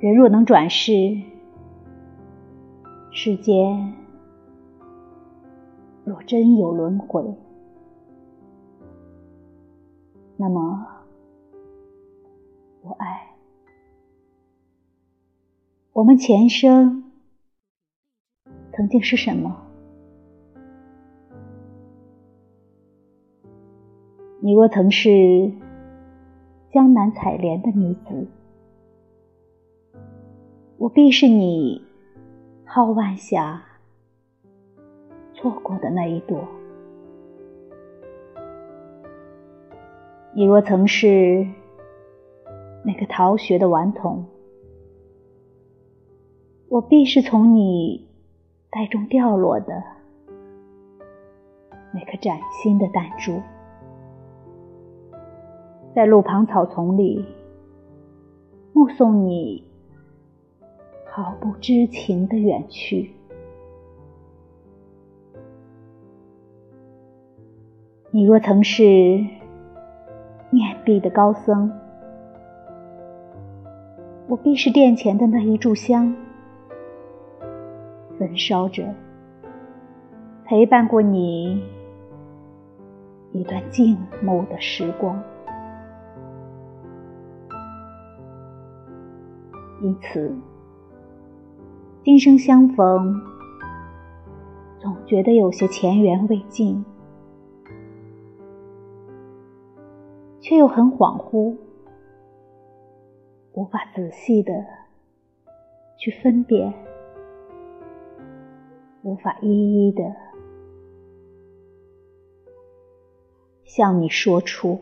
人若能转世，世间若真有轮回，那么我爱我们前生曾经是什么？你若曾是江南采莲的女子，我必是你皓腕下错过的那一朵；你若曾是那个逃学的顽童，我必是从你袋中掉落的那颗崭新的弹珠。在路旁草丛里，目送你毫不知情的远去。你若曾是面壁的高僧，我必是殿前的那一炷香，焚烧着，陪伴过你一段静默的时光。因此，今生相逢，总觉得有些前缘未尽，却又很恍惚，无法仔细的去分辨，无法一一的向你说出。